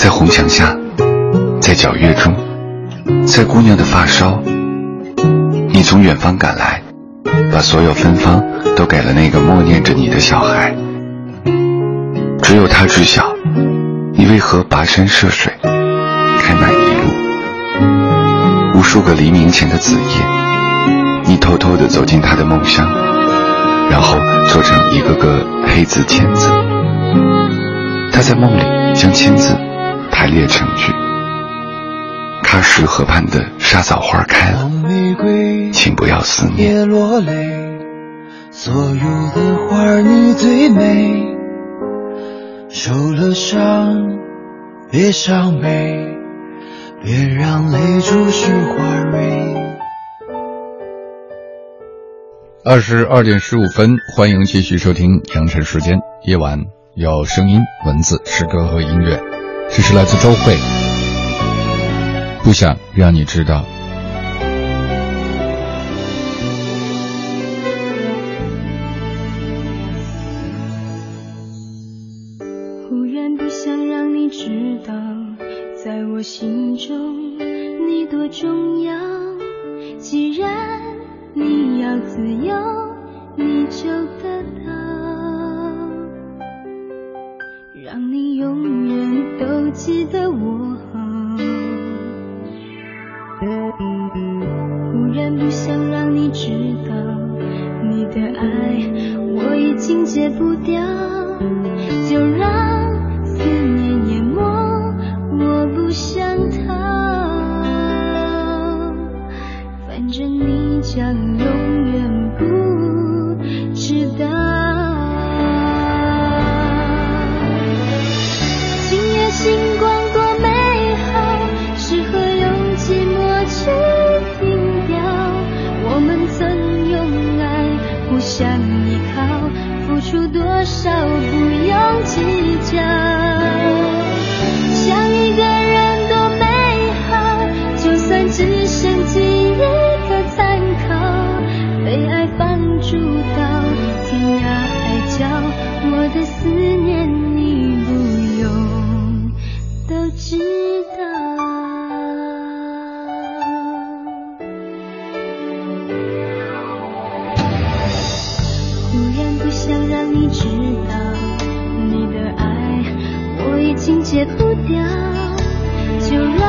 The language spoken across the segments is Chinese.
在红墙下，在皎月中，在姑娘的发梢，你从远方赶来，把所有芬芳都给了那个默念着你的小孩。只有他知晓，你为何跋山涉水，开满一路。无数个黎明前的子夜，你偷偷地走进他的梦乡，然后做成一个个黑字签字。他在梦里将签字排列成句。喀什河畔的沙枣花开了，请不要思念。别落泪，所有的花儿你最美。受了伤，别伤悲，别让泪珠湿花蕊。二十二点十五分，欢迎继续收听羊城时间。夜晚有声音、文字、诗歌和音乐。这是来自周慧，不想让你知道。就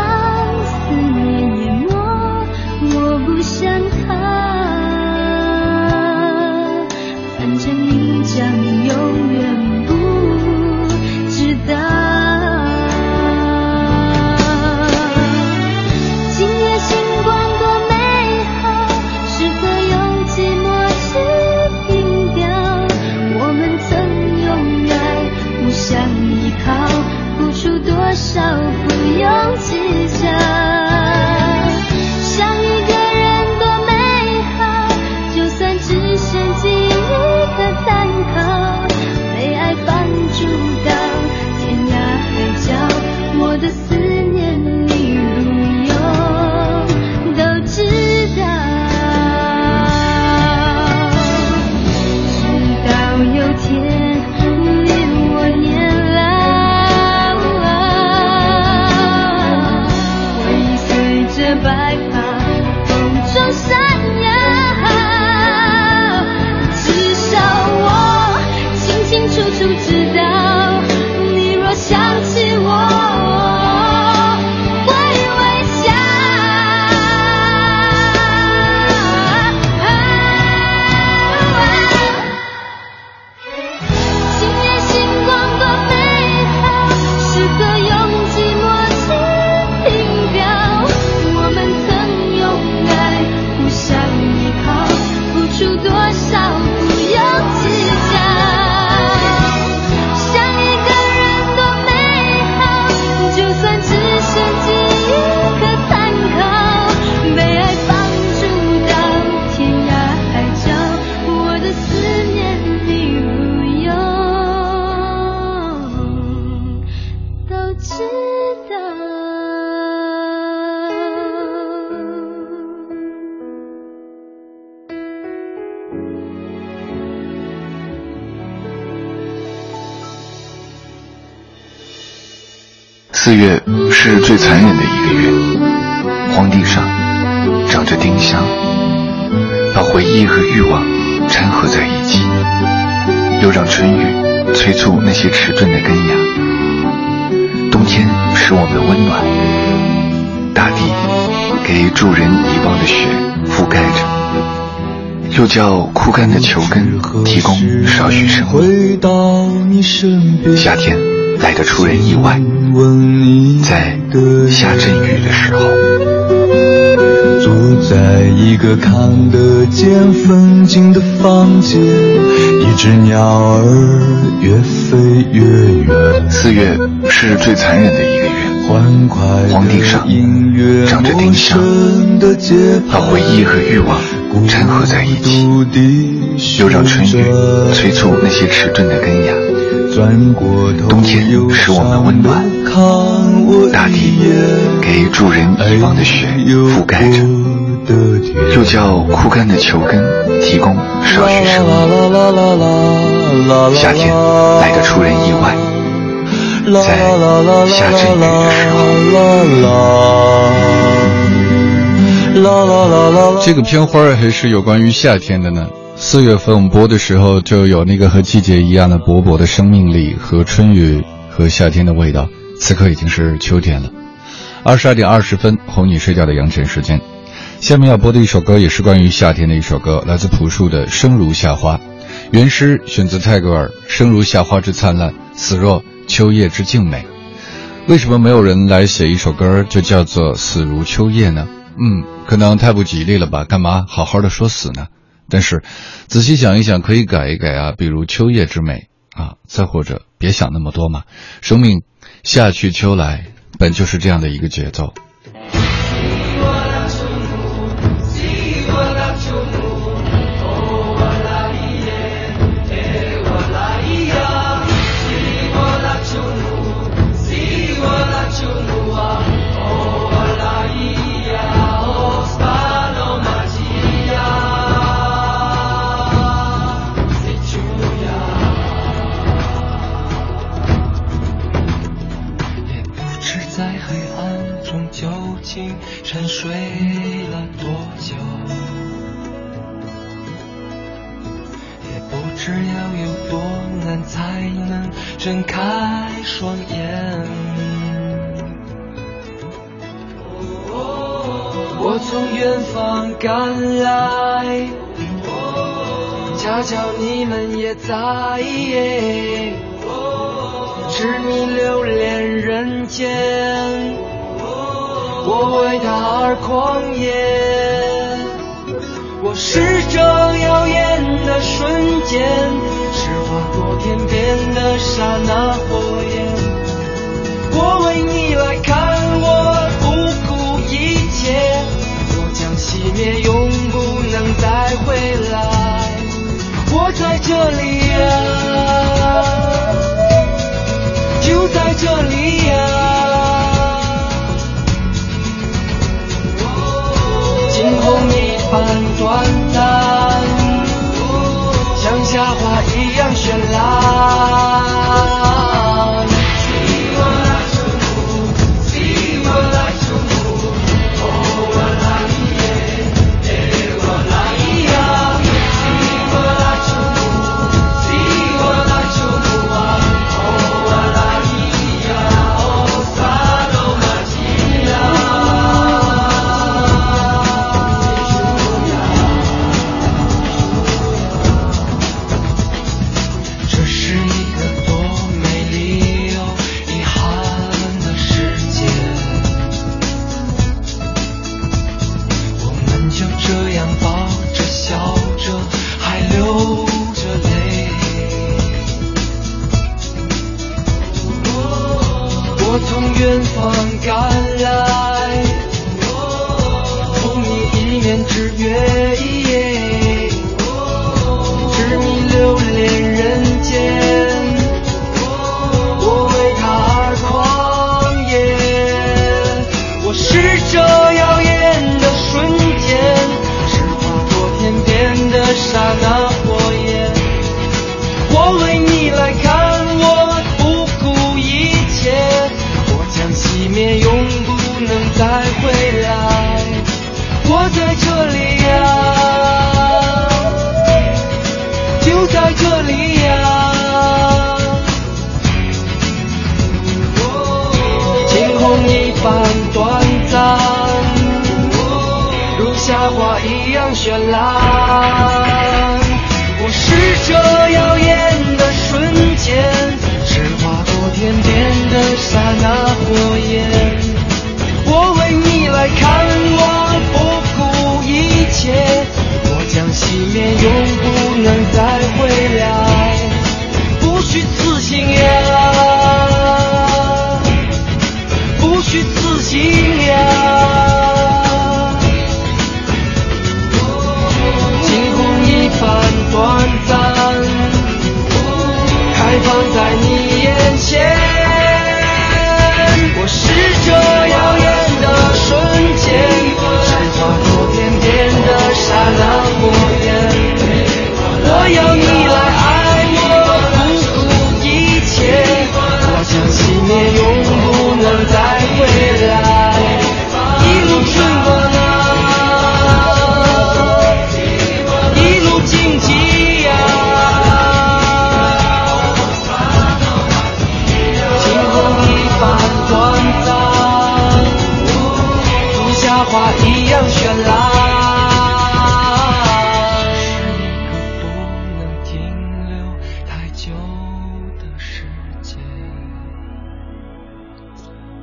月是最残忍的一个月，荒地上长着丁香，把回忆和欲望掺合在一起，又让春雨催促那些迟钝的根芽。冬天使我们温暖，大地给助人遗忘的雪覆盖着，又叫枯干的球根提供少许生命。夏天来得出人意外。在下阵雨的时候，坐在一个看得见风景的房间，一只鸟儿越飞越远。四月是最残忍的一个月，荒地上长着丁香，把回忆和欲望掺合在一起，又让春雨催促那些迟钝的根芽。冬天使我们温暖，大地给助人遗忘的雪覆盖着，又叫枯干的球根提供少许生命。夏天来得出人意外，在下阵雨的时候。这个片花还是有关于夏天的呢。四月份播的时候，就有那个和季节一样的勃勃的生命力和春雨和夏天的味道。此刻已经是秋天了，二十二点二十分，哄你睡觉的羊晨时间。下面要播的一首歌也是关于夏天的一首歌，来自朴树的《生如夏花》，原诗选自泰戈尔：“生如夏花之灿烂，死若秋叶之静美。”为什么没有人来写一首歌就叫做《死如秋叶》呢？嗯，可能太不吉利了吧？干嘛好好的说死呢？但是，仔细想一想，可以改一改啊，比如秋叶之美啊，再或者别想那么多嘛，生命夏去秋来，本就是这样的一个节奏。睁开双眼，我从远方赶来，恰巧你们也在，痴迷留恋人间，我为他而狂野，我是这耀眼的瞬间。划过天边的刹那火焰，我为你来看，我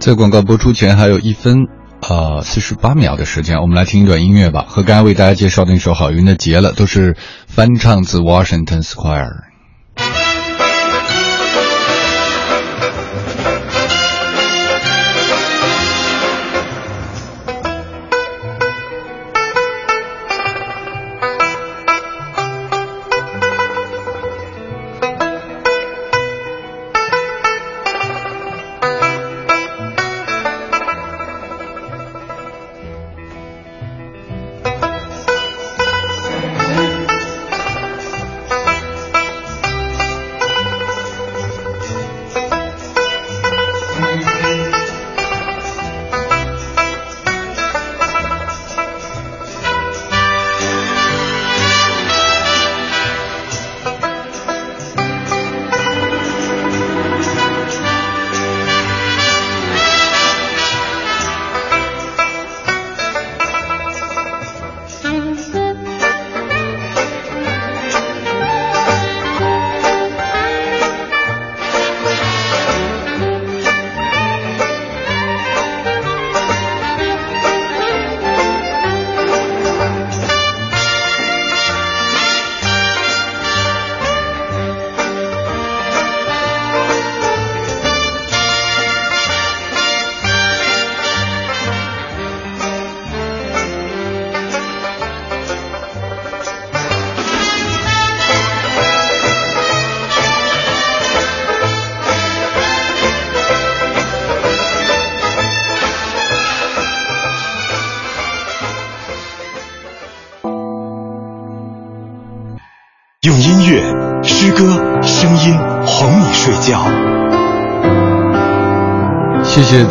在广告播出前还有一分呃四十八秒的时间，我们来听一段音乐吧。和刚才为大家介绍的那首好运的《结了》都是翻唱自 Washington Square。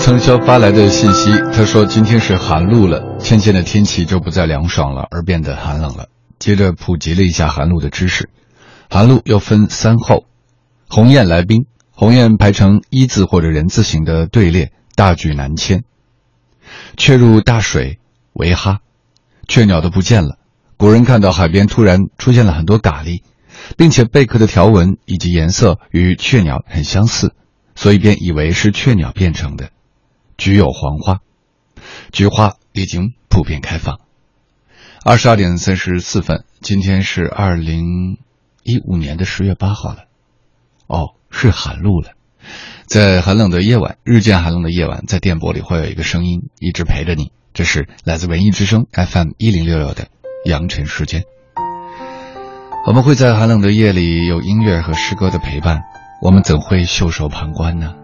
谢谢曾潇发来的信息，他说今天是寒露了，渐渐的天气就不再凉爽了，而变得寒冷了。接着普及了一下寒露的知识，寒露又分三候：鸿雁来宾，鸿雁排成一字或者人字形的队列，大举南迁；雀入大水为哈，雀鸟都不见了。古人看到海边突然出现了很多蛤蜊，并且贝壳的条纹以及颜色与雀鸟很相似，所以便以为是雀鸟变成的。菊有黄花，菊花已经普遍开放。二十二点三十四分，今天是二零一五年的十月八号了。哦，是寒露了。在寒冷的夜晚，日渐寒冷的夜晚，在电波里会有一个声音一直陪着你，这是来自文艺之声 FM 一零六六的阳晨时间。我们会在寒冷的夜里有音乐和诗歌的陪伴，我们怎会袖手旁观呢？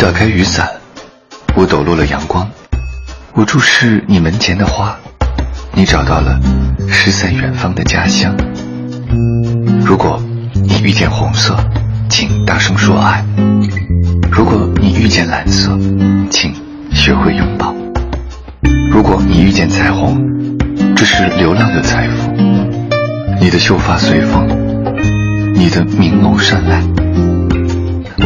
打开雨伞，我抖落了阳光。我注视你门前的花，你找到了失散远方的家乡。如果你遇见红色，请大声说爱；如果你遇见蓝色，请学会拥抱；如果你遇见彩虹，这是流浪的财富。你的秀发随风，你的明眸善睐。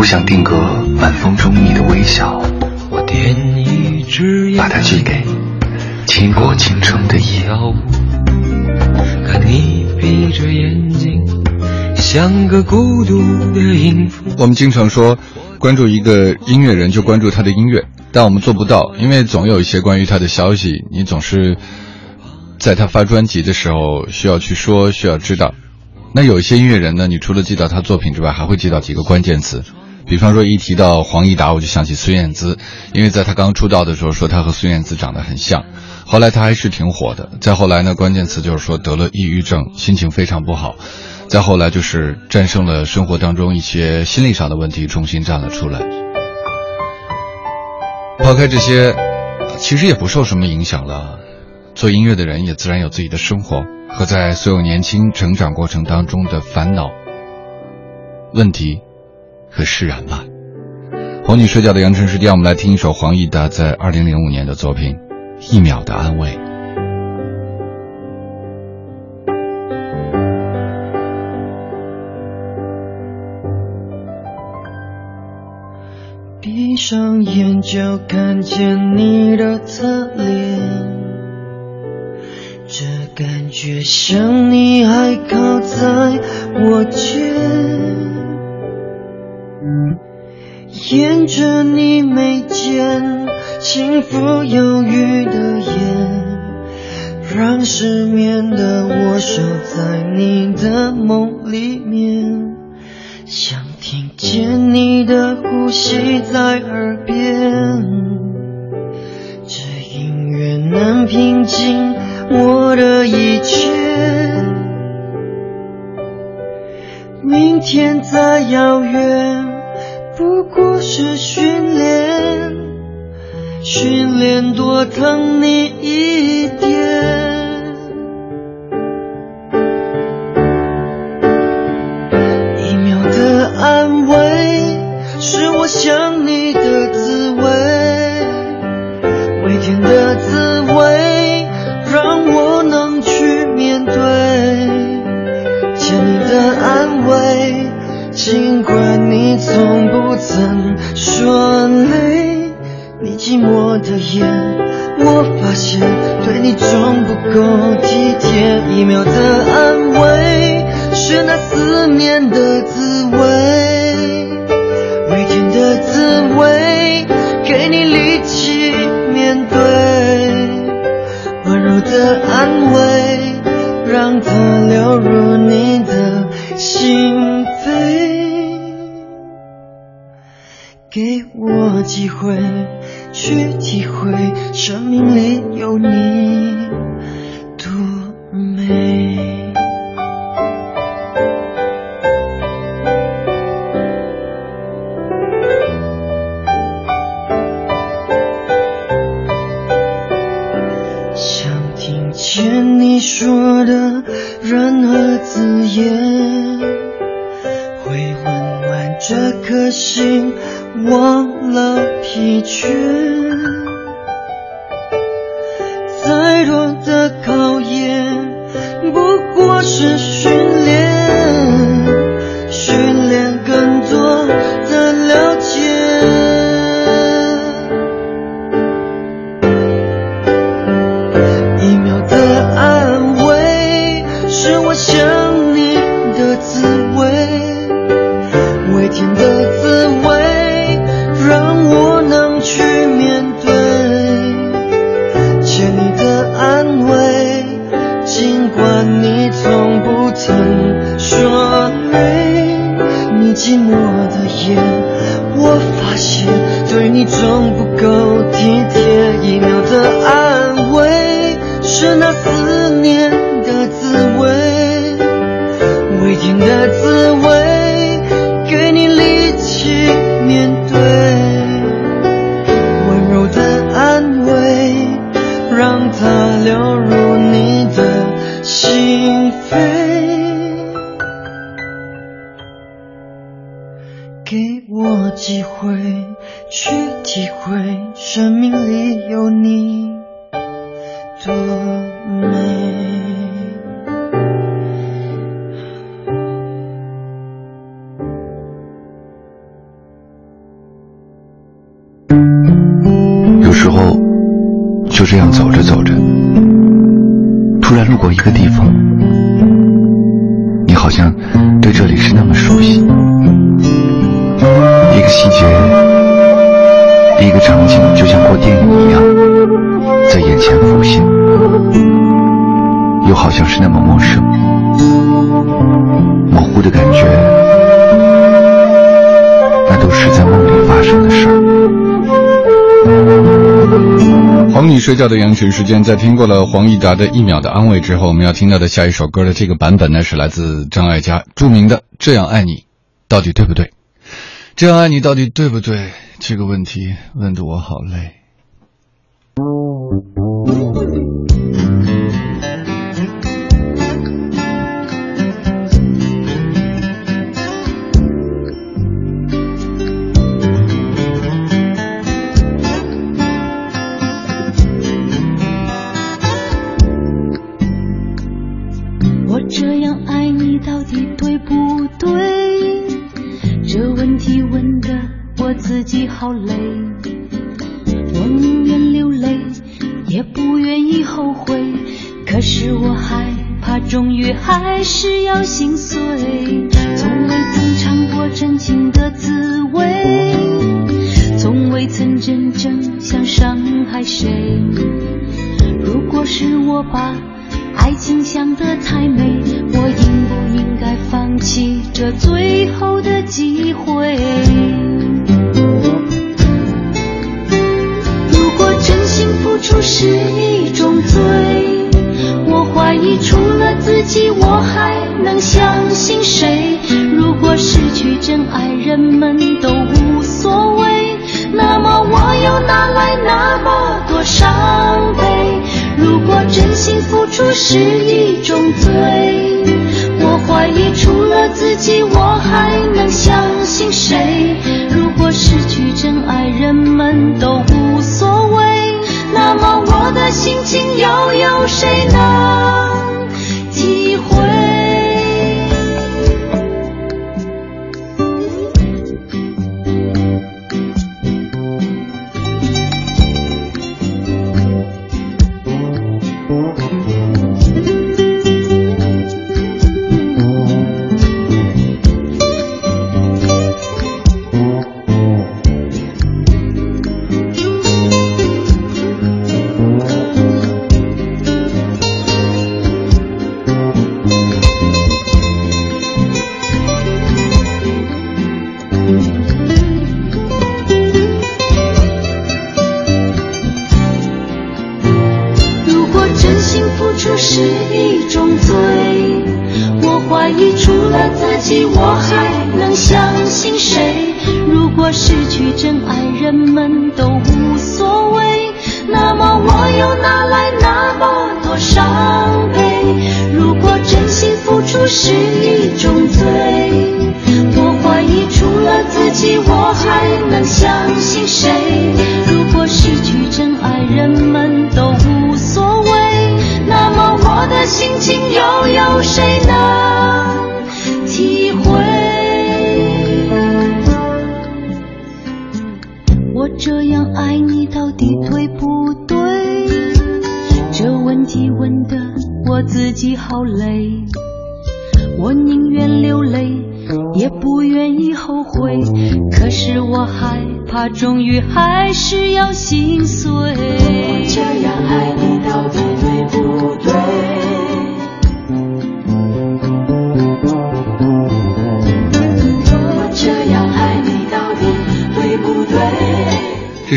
我想定格晚风中你的微笑，我点一支烟，把它寄给倾国倾城的夜。跳舞，看你闭着眼睛，像个孤独的音符。我们经常说，关注一个音乐人就关注他的音乐，但我们做不到，因为总有一些关于他的消息，你总是在他发专辑的时候需要去说，需要知道。那有一些音乐人呢，你除了记到他作品之外，还会记到几个关键词，比方说一提到黄义达，我就想起孙燕姿，因为在他刚出道的时候说他和孙燕姿长得很像，后来他还是挺火的。再后来呢，关键词就是说得了抑郁症，心情非常不好。再后来就是战胜了生活当中一些心理上的问题，重新站了出来。抛开这些，其实也不受什么影响了。做音乐的人也自然有自己的生活。和在所有年轻成长过程当中的烦恼、问题和释然吧。红女睡觉的扬尘时间，我们来听一首黄义达在二零零五年的作品《一秒的安慰》。闭上眼就看见你的侧脸。这感觉像你还靠在我肩，沿着你眉间轻抚忧郁的眼，让失眠的我守在你的梦里面，想听见你的呼吸在耳边，这音乐能平静。我的一切，明天再遥远，不过是训练，训练多疼你一点。就这样走着走着。突然路过一个地方，你好像对这里是那么熟悉。一个细节，一个场景就像过电影一样，在眼前浮现，又好像是那么陌生，模糊的感觉，那都是在梦里哄你睡觉的羊群时间，在听过了黄义达的一秒的安慰之后，我们要听到的下一首歌的这个版本呢，是来自张艾嘉著名的《这样爱你》，到底对不对？这样爱你到底对不对？这个问题问得我好累。终于还是要心碎。从未曾尝过真情的滋味，从未曾真正想伤害谁。如果是我把爱情想得太美，相失去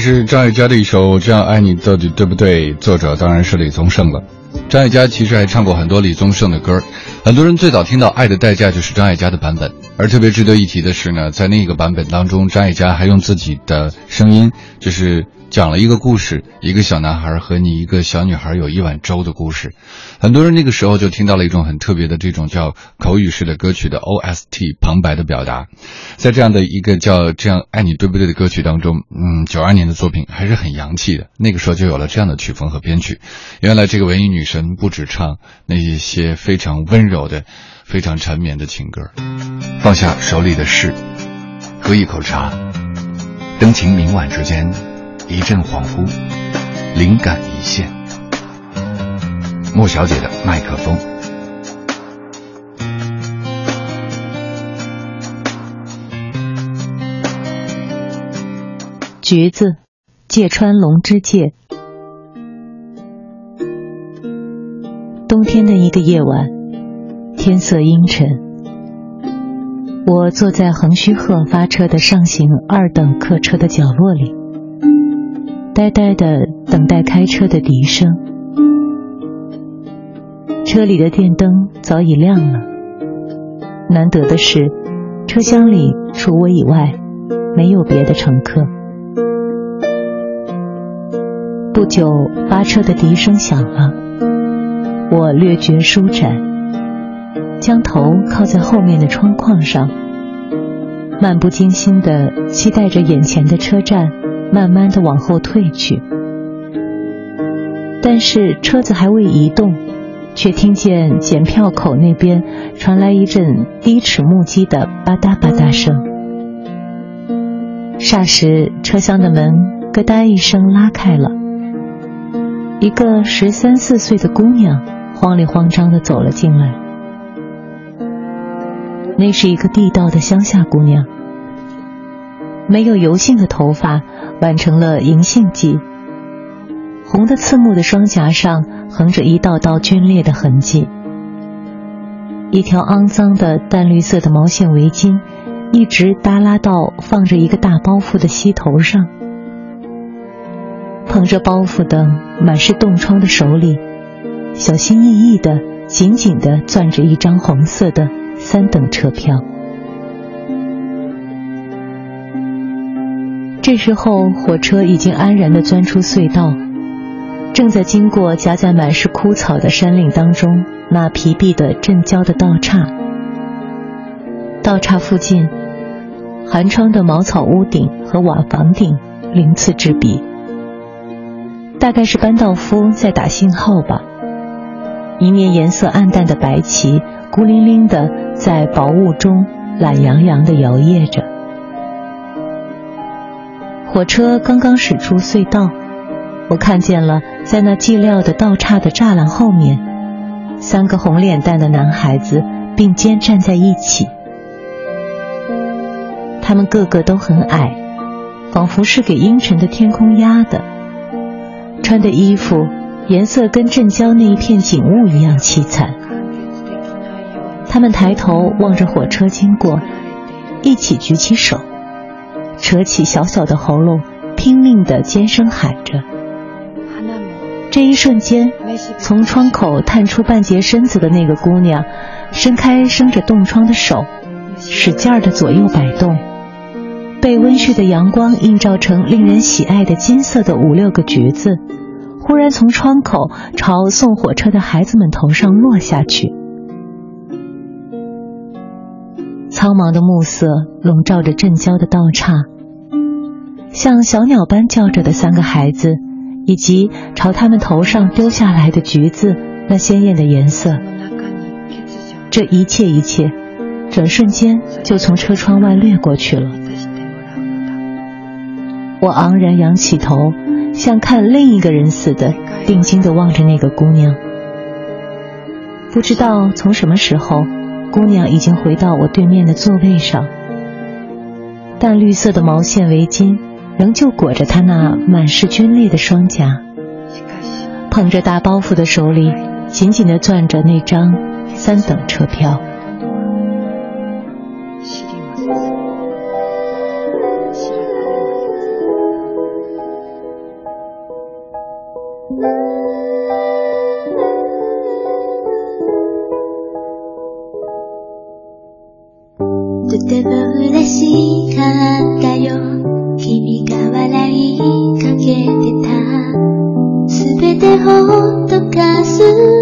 是张艾嘉的一首《这样爱你到底对不对》，作者当然是李宗盛了。张艾嘉其实还唱过很多李宗盛的歌，很多人最早听到《爱的代价》就是张艾嘉的版本。而特别值得一提的是呢，在那个版本当中，张艾嘉还用自己的声音，就是讲了一个故事，一个小男孩和你一个小女孩有一碗粥的故事。很多人那个时候就听到了一种很特别的这种叫口语式的歌曲的 OST 旁白的表达。在这样的一个叫《这样爱你对不对》的歌曲当中，嗯，九二年的作品还是很洋气的。那个时候就有了这样的曲风和编曲。原来这个文艺女神不止唱那一些非常温柔的、非常缠绵的情歌。放下手里的事，喝一口茶，灯情明晚之间，一阵恍惚，灵感一现。莫小姐的麦克风。橘子。芥川龙之介。冬天的一个夜晚，天色阴沉，我坐在横须贺发车的上行二等客车的角落里，呆呆的等待开车的笛声。车里的电灯早已亮了，难得的是，车厢里除我以外，没有别的乘客。不久，发车的笛声响了。我略觉舒展，将头靠在后面的窗框上，漫不经心的期待着眼前的车站慢慢的往后退去。但是车子还未移动，却听见检票口那边传来一阵低齿木屐的吧嗒吧嗒声。霎时，车厢的门咯嗒一声拉开了，一个十三四岁的姑娘。慌里慌张的走了进来，那是一个地道的乡下姑娘，没有油性的头发挽成了银杏髻，红的刺目的双颊上横着一道道皲裂的痕迹，一条肮脏的淡绿色的毛线围巾一直耷拉到放着一个大包袱的膝头上，捧着包袱的满是冻疮的手里。小心翼翼的，紧紧的攥着一张红色的三等车票。这时候，火车已经安然的钻出隧道，正在经过夹在满是枯草的山岭当中那疲惫的镇郊的道岔。道岔附近，寒窗的茅草屋顶和瓦房顶鳞次栉比，大概是班道夫在打信号吧。一面颜色暗淡的白旗，孤零零的在薄雾中懒洋洋的摇曳着。火车刚刚驶出隧道，我看见了在那寂寥的道岔的栅栏后面，三个红脸蛋的男孩子并肩站在一起。他们个个都很矮，仿佛是给阴沉的天空压的，穿的衣服。颜色跟镇郊那一片景物一样凄惨。他们抬头望着火车经过，一起举起手，扯起小小的喉咙，拼命的尖声喊着。这一瞬间，从窗口探出半截身子的那个姑娘，伸开生着冻疮的手，使劲儿的左右摆动，被温煦的阳光映照成令人喜爱的金色的五六个橘子。忽然从窗口朝送火车的孩子们头上落下去，苍茫的暮色笼罩着镇郊的道岔，像小鸟般叫着的三个孩子，以及朝他们头上丢下来的橘子，那鲜艳的颜色，这一切一切，转瞬间就从车窗外掠过去了。我昂然仰起头。像看另一个人似的，定睛地望着那个姑娘。不知道从什么时候，姑娘已经回到我对面的座位上。淡绿色的毛线围巾仍旧裹着她那满是皲裂的双颊，捧着大包袱的手里紧紧地攥着那张三等车票。しかったよ。君が笑いかけてた。全てほっとかす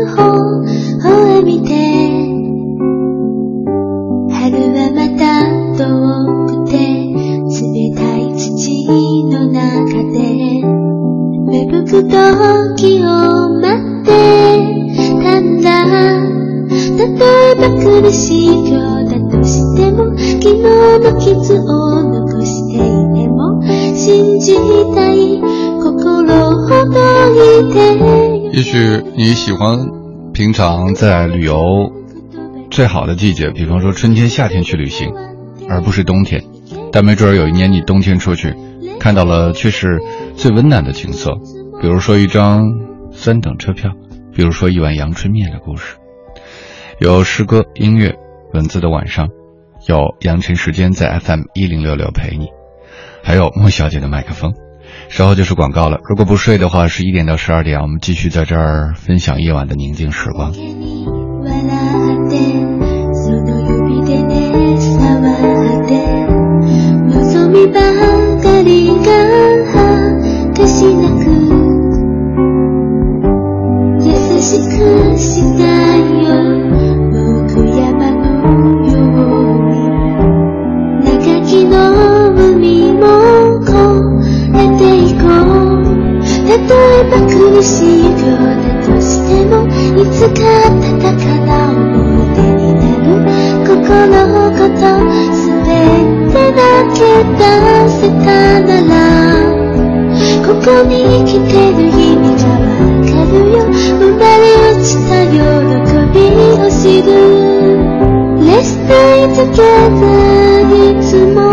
也许你喜欢平常在旅游最好的季节，比方说春天、夏天去旅行，而不是冬天。但没准儿有一年你冬天出去，看到了却是最温暖的景色，比如说一张三等车票，比如说一碗阳春面的故事。有诗歌、音乐、文字的晚上，有阳晨时间在 FM 一零六六陪你，还有莫小姐的麦克风。稍后就是广告了。如果不睡的话，十一点到十二点，我们继续在这儿分享夜晚的宁静时光。いようだとしてもいつか戦った思い出になる心のこと全てだけ出せたなら。ここに来てる意味がわかるよ。生まれ落ちた喜びを知る。Let's stay together いつも。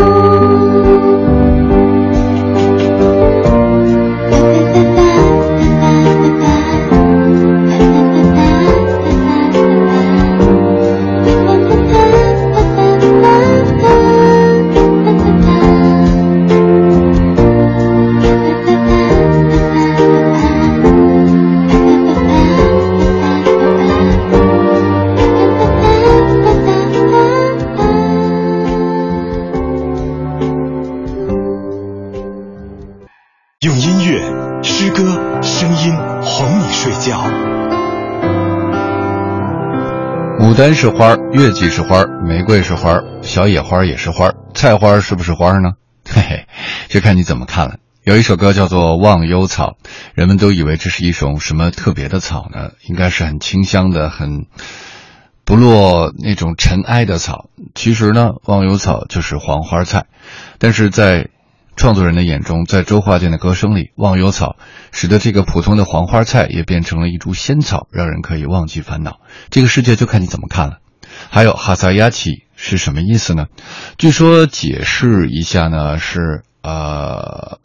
是花，月季是花，玫瑰是花，小野花也是花，菜花是不是花呢？嘿嘿，就看你怎么看了。有一首歌叫做《忘忧草》，人们都以为这是一种什么特别的草呢？应该是很清香的，很不落那种尘埃的草。其实呢，忘忧草就是黄花菜，但是在。创作人的眼中，在周华健的歌声里，忘忧草使得这个普通的黄花菜也变成了一株仙草，让人可以忘记烦恼。这个世界就看你怎么看了。还有哈萨亚奇是什么意思呢？据说解释一下呢，是呃，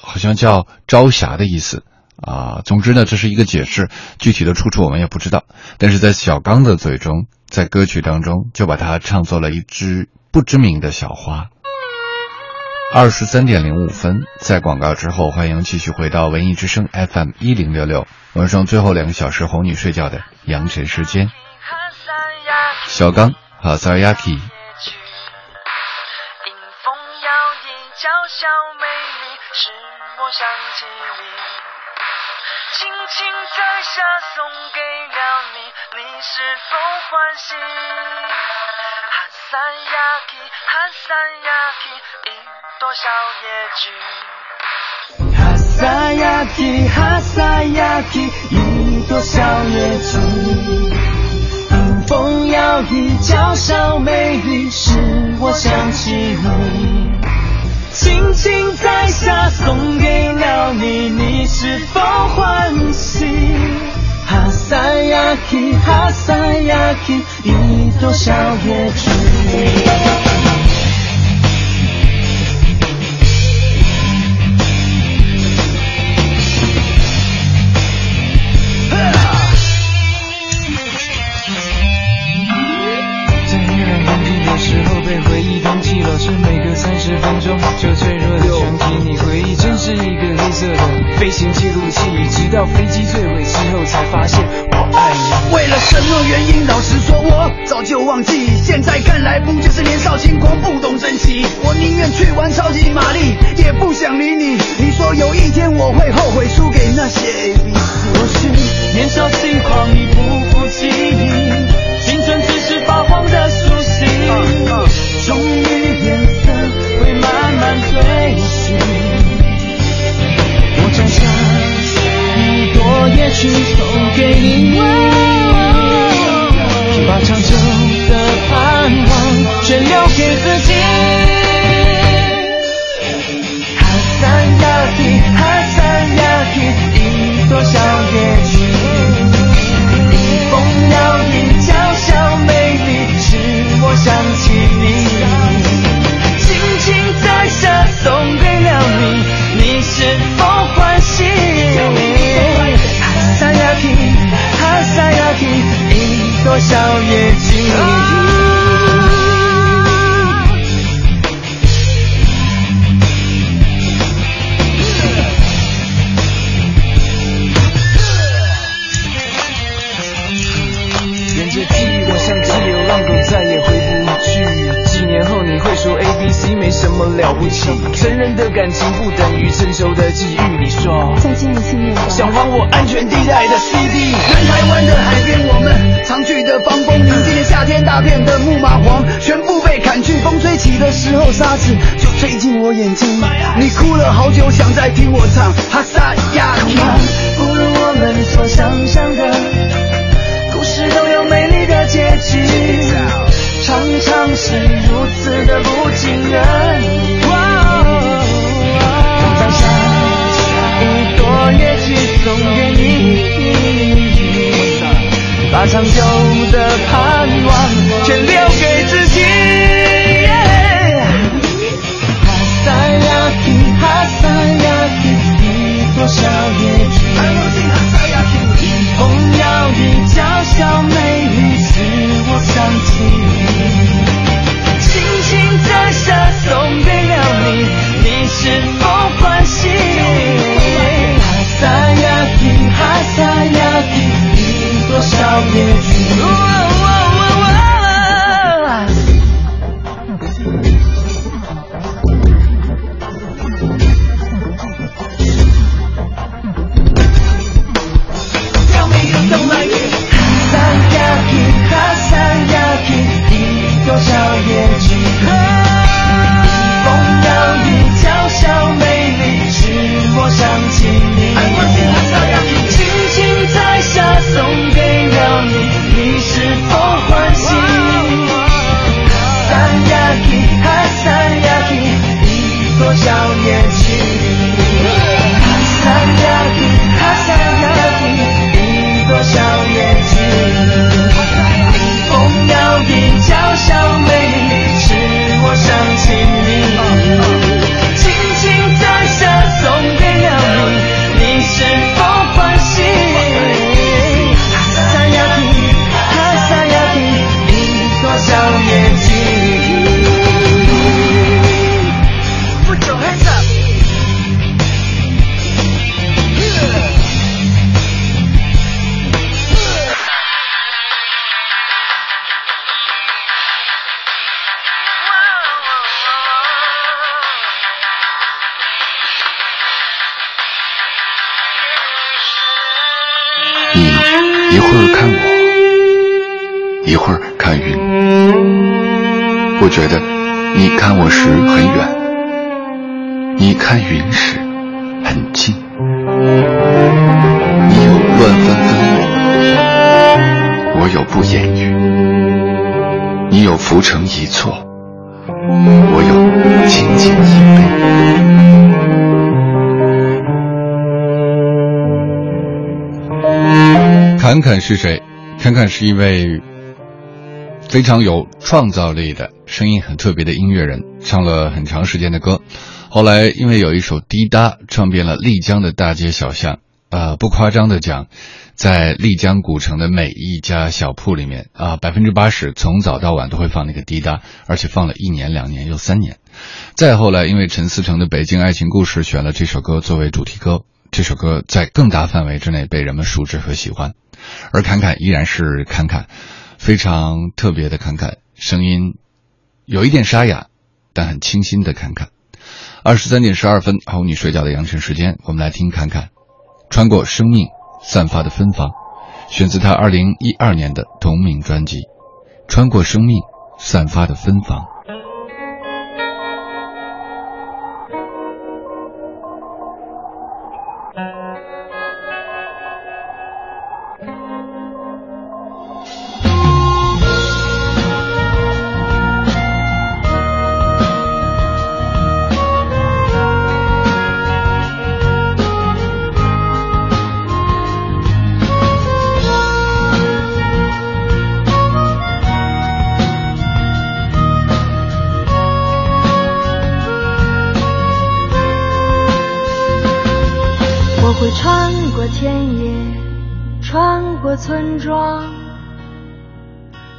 好像叫朝霞的意思啊。总之呢，这是一个解释，具体的出处我们也不知道。但是在小刚的嘴中，在歌曲当中就把它唱作了一只不知名的小花。二十三点零五分，在广告之后，欢迎继续回到文艺之声 FM 一零六六，晚上最后两个小时哄你睡觉的阳晨时间。小刚哈萨亚提。山呀起，哈山呀起，一朵小野菊。哈山呀起，哈山呀起，一朵小野菊。迎风摇曳，娇小美丽，使我想起你。轻轻摘下，送给了你，你是否欢喜？哈萨雅琪，哈萨雅琪，一朵小野菊是每隔三十分钟就脆弱的全体你回忆真是一个黑色的飞行记录器直到飞机坠毁之后才发现我爱你为了什么原因老实说我早就忘记现在看来不就是年少轻狂不懂珍惜我宁愿去玩超级玛丽也不想理你你说有一天我会后悔输给那些 abc 我是年少轻狂你不服气青春只是发黄的书信终于去送给你，把长久的盼望全留给自己。小眼睛，沿着记忆的巷子流浪狗再也回不去。几年后你会说 A B C 没什么了。不起？成人的感情不等于成熟的际遇。你说，再见一次面包，想还我安全地带的 CD。南台湾的海边，我们常去的防风林，今年夏天大片的木马黄全部被砍去，风吹起的时候，沙子就吹进我眼睛。你哭了好久，想再听我唱哈萨亚克。不如我们所想象的，故事都有美丽的结局，常常是如此的不尽人意。放下一朵野菊送给你，把长久的盼望全留给是谁？看看是一位非常有创造力的声音很特别的音乐人，唱了很长时间的歌。后来因为有一首《滴答》，唱遍了丽江的大街小巷。呃，不夸张的讲，在丽江古城的每一家小铺里面啊，百分之八十从早到晚都会放那个《滴答》，而且放了一年、两年又三年。再后来，因为陈思诚的《北京爱情故事》选了这首歌作为主题歌，这首歌在更大范围之内被人们熟知和喜欢。而侃侃依然是侃侃，非常特别的侃侃，声音有一点沙哑，但很清新的侃侃。二十三点十二分，哄你睡觉的羊城时间，我们来听侃侃穿过生命散发的芬芳，选自他二零一二年的同名专辑《穿过生命散发的芬芳》。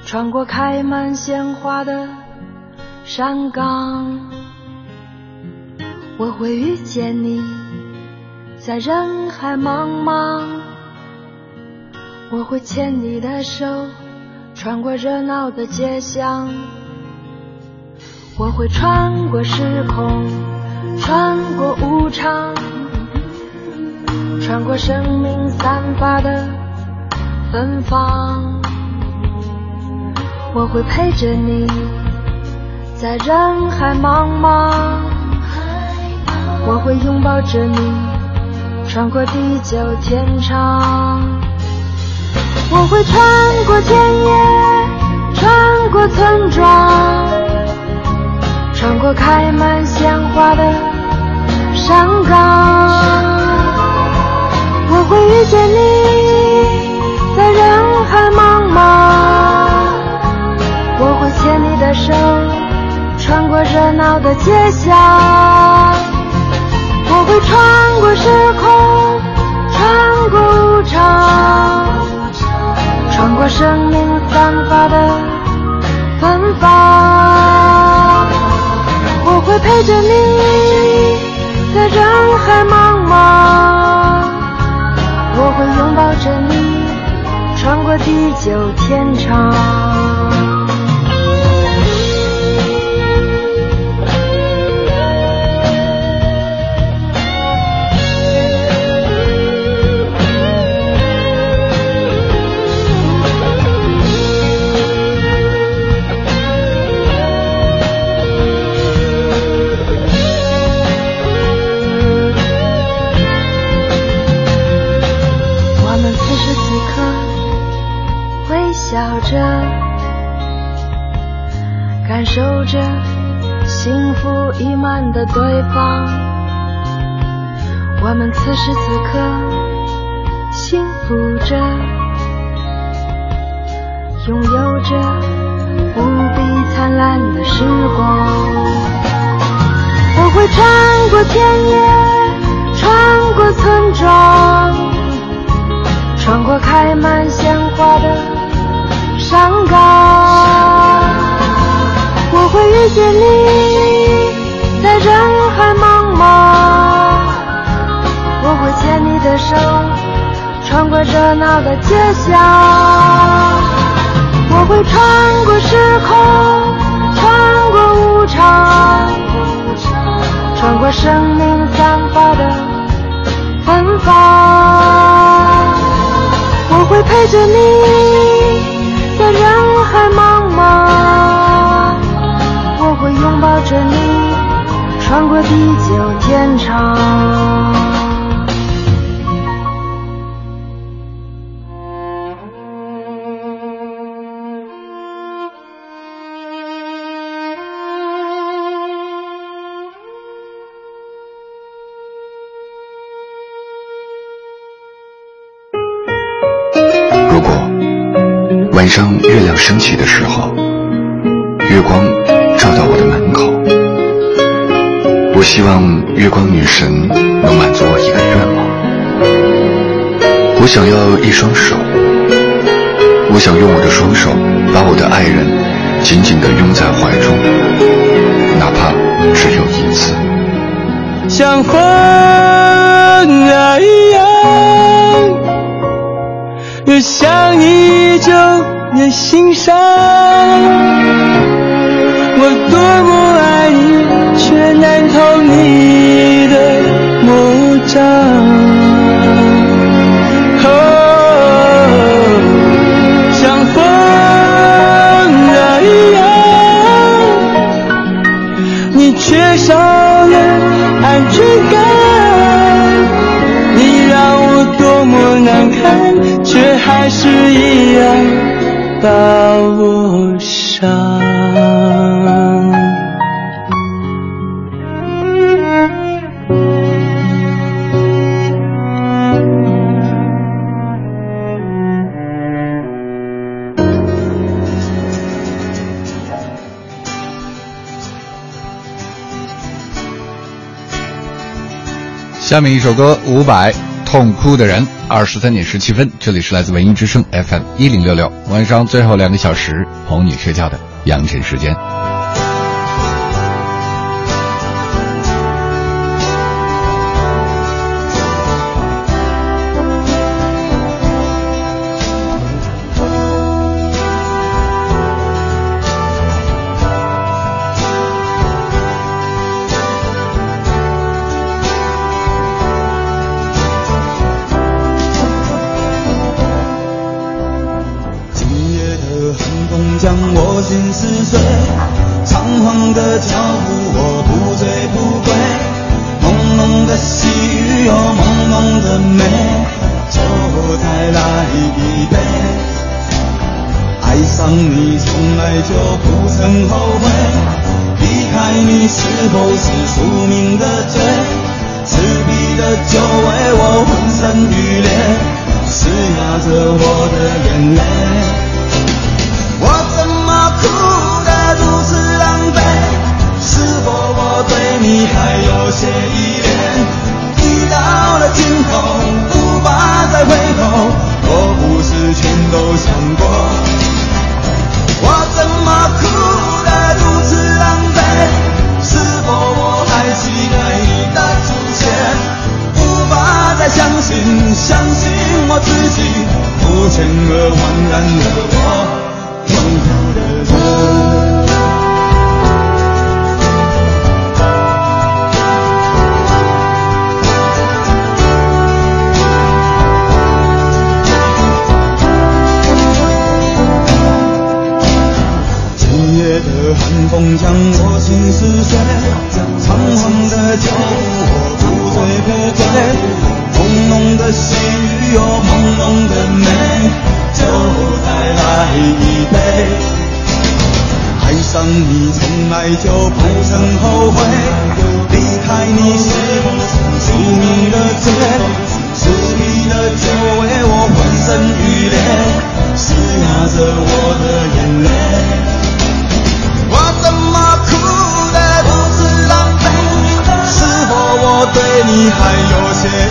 穿过开满鲜花的山岗。我会遇见你，在人海茫茫。我会牵你的手，穿过热闹的街巷。我会穿过时空，穿过无常，穿过生命散发的芬芳。我会陪着你，在人海茫茫。我会拥抱着你，穿过地久天长。我会穿过田野，穿过村庄，穿过开满鲜花的山岗。我会遇见你，在人海茫牵你的手，穿过热闹的街巷。我会穿过时空，穿过无常，穿过生命散发的芬芳。我会陪着你，在人海茫茫。我会拥抱着你，穿过地久天长。田野，穿过村庄，穿过开满鲜花的山岗。我会遇见你，在人海茫茫。我会牵你的手，穿过热闹的街巷。我会穿过时空，穿过无常，穿过生命散发的芬芳。我会陪着你，在人海茫茫。我会拥抱着你，穿过地久天长。晚上月亮升起的时候，月光照到我的门口，我希望月光女神能满足我一个愿望。我想要一双手，我想用我的双手把我的爱人紧紧地拥在怀中，哪怕只有一次。像风啊一样，越想你就的心上。我多么爱你，却难逃你的魔掌。像风一样，你缺少了安全感，你让我多么难堪，却还是一样把我伤。下面一首歌，伍佰《痛哭的人》，二十三点十七分，这里是来自文艺之声 FM 一零六六，晚上最后两个小时哄你睡觉的养晨时间。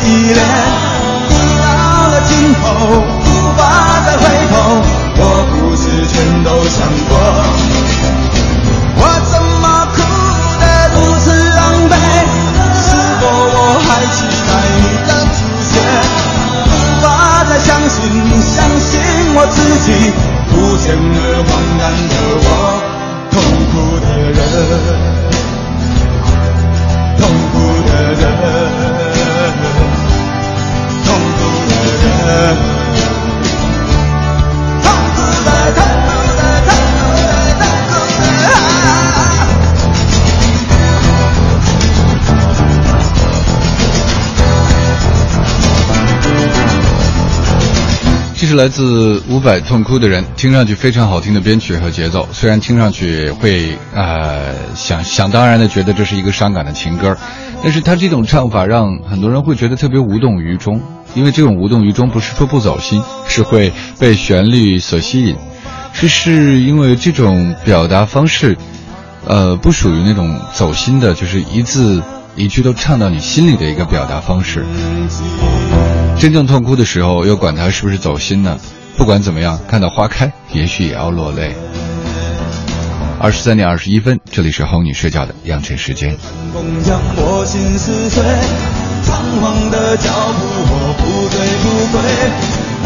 依恋？已到了尽头，无法再回头。我不是全都想过。我怎么哭得如此狼狈？是否我还期待你的出现？无法再相信，相信我自己，肤浅而来自伍佰《痛哭的人》，听上去非常好听的编曲和节奏，虽然听上去会呃想想当然的觉得这是一个伤感的情歌，但是他这种唱法让很多人会觉得特别无动于衷，因为这种无动于衷不是说不走心，是会被旋律所吸引，这是因为这种表达方式，呃不属于那种走心的，就是一字一句都唱到你心里的一个表达方式。真正痛哭的时候，又管他是不是走心呢？不管怎么样，看到花开，也许也要落泪。二十三点二十一分，这里是哄你睡觉的养成时间。风将我心撕碎，仓皇的脚步我不醉不归，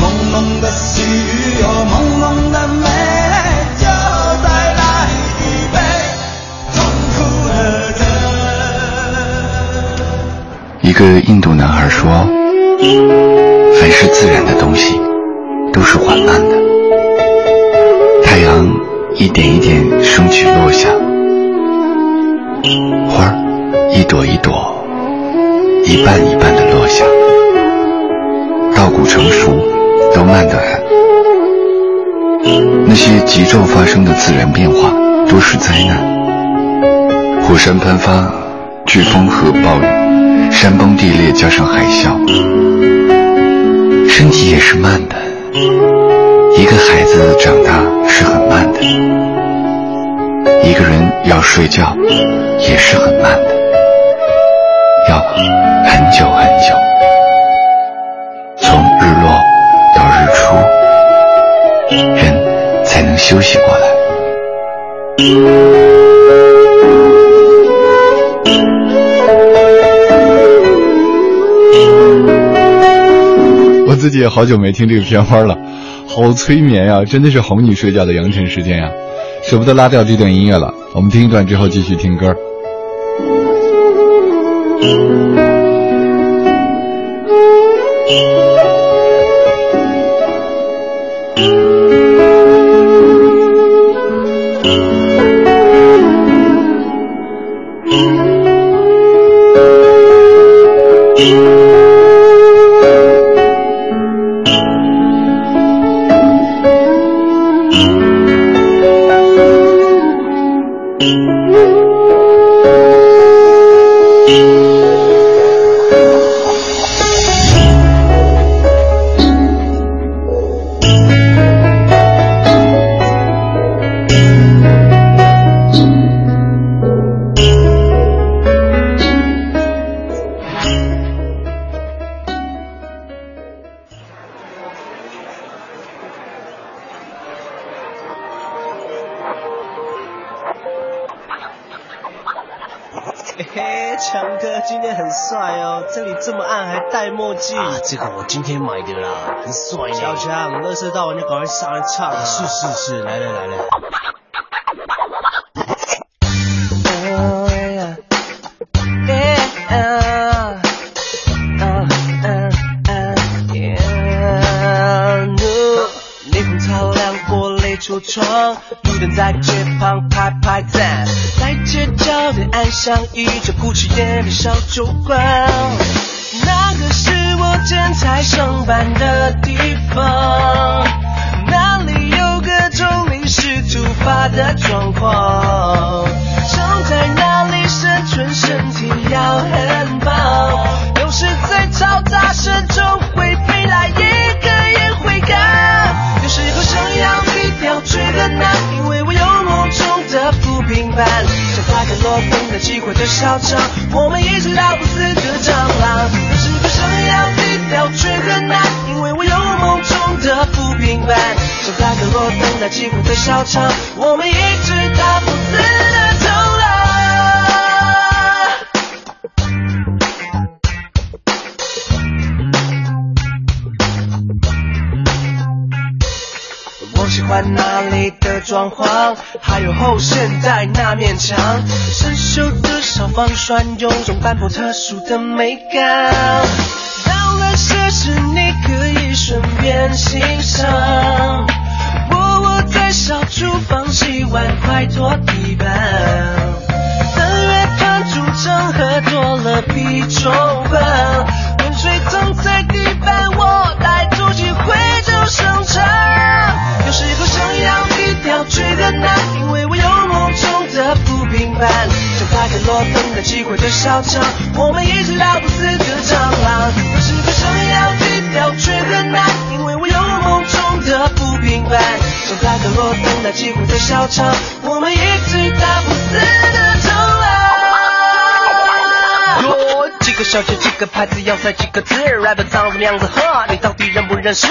朦胧的细雨有朦胧的美，就再来一杯痛苦的人。一个印度男孩说：“凡是自然的东西，都是缓慢的。太阳一点一点升起落下，花儿一朵一朵、一瓣一瓣的落下，稻谷成熟都慢得很。那些急骤发生的自然变化都是灾难，火山喷发、飓风和暴雨、山崩地裂加上海啸。”身体也是慢的，一个孩子长大是很慢的，一个人要睡觉也是很慢的，要很久很久，从日落到日出，人才能休息过来。自己也好久没听这个片花了，好催眠呀，真的是哄你睡觉的阳成时间呀，舍不得拉掉这段音乐了，我们听一段之后继续听歌。今天买的啦，很帅呢。小强，乐色到完就赶快上来唱。啊是是是，来了来了。霓虹照亮玻璃橱窗，路灯在街旁拍拍站，在街角的暗巷一着不起眼的小酒馆。般的地方，那里有各种临时突发的状况，想在那里生存，身体要很棒。有时在嘈杂声中会飞来一个烟灰缸，有时候想要低调却很难，因为我有梦中的不平凡，像打开落灯的机会的小场，会的小场，我们一直打不死的蟑螂。我喜欢那里的装潢，还有后现代那面墙，生锈的消防栓有种斑驳特殊的美感。到了设施，你可以顺便欣赏。我我在小厨房洗碗，快拖地板。三乐团主唱喝多了啤酒吧，温水烫在地板，我带出去徽州上场。有时候想要低调却很难，因为我有梦中的不平凡，想打开落灯的机会的小场，我们一直打不死的蟑螂。有时候想要低调却很难，因为我有梦中的不平凡，像打开落灯的机会的小场，我们一直打不死的蟑螂。几个小节几个拍子要塞几个字，rap 长什么样子呵，你到底认不认识？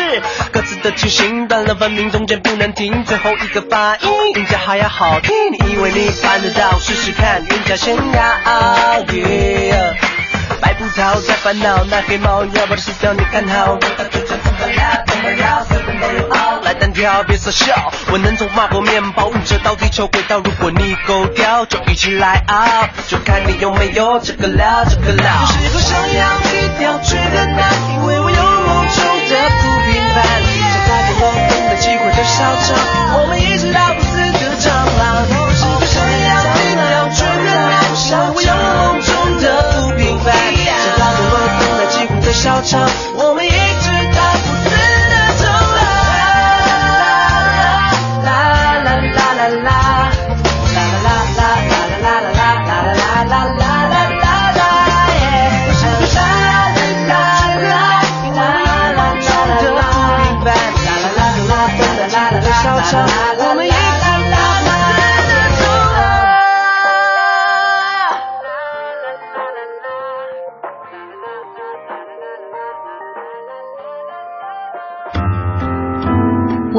歌词的情形断了分明，中间不能停，最后一个发音音调还要好听。你以为你办得到？试试看，韵脚先要。Yeah 白葡萄在烦恼，那黑猫要把它吃掉，你看好。怎么了？怎么了？随便都有凹。来单挑，别傻笑，我能从马国面包运车到地球轨道。如果你够屌，就一起来熬，就看你有没有这个料，这个料。有时候想要低调却很难，因为我有梦中的不平凡，像打开落灯的机会的小场，我们一直打不死的蟑螂。有时候想要低调却很难，因为我有梦中的不平凡，像打开落灯的机会的小场，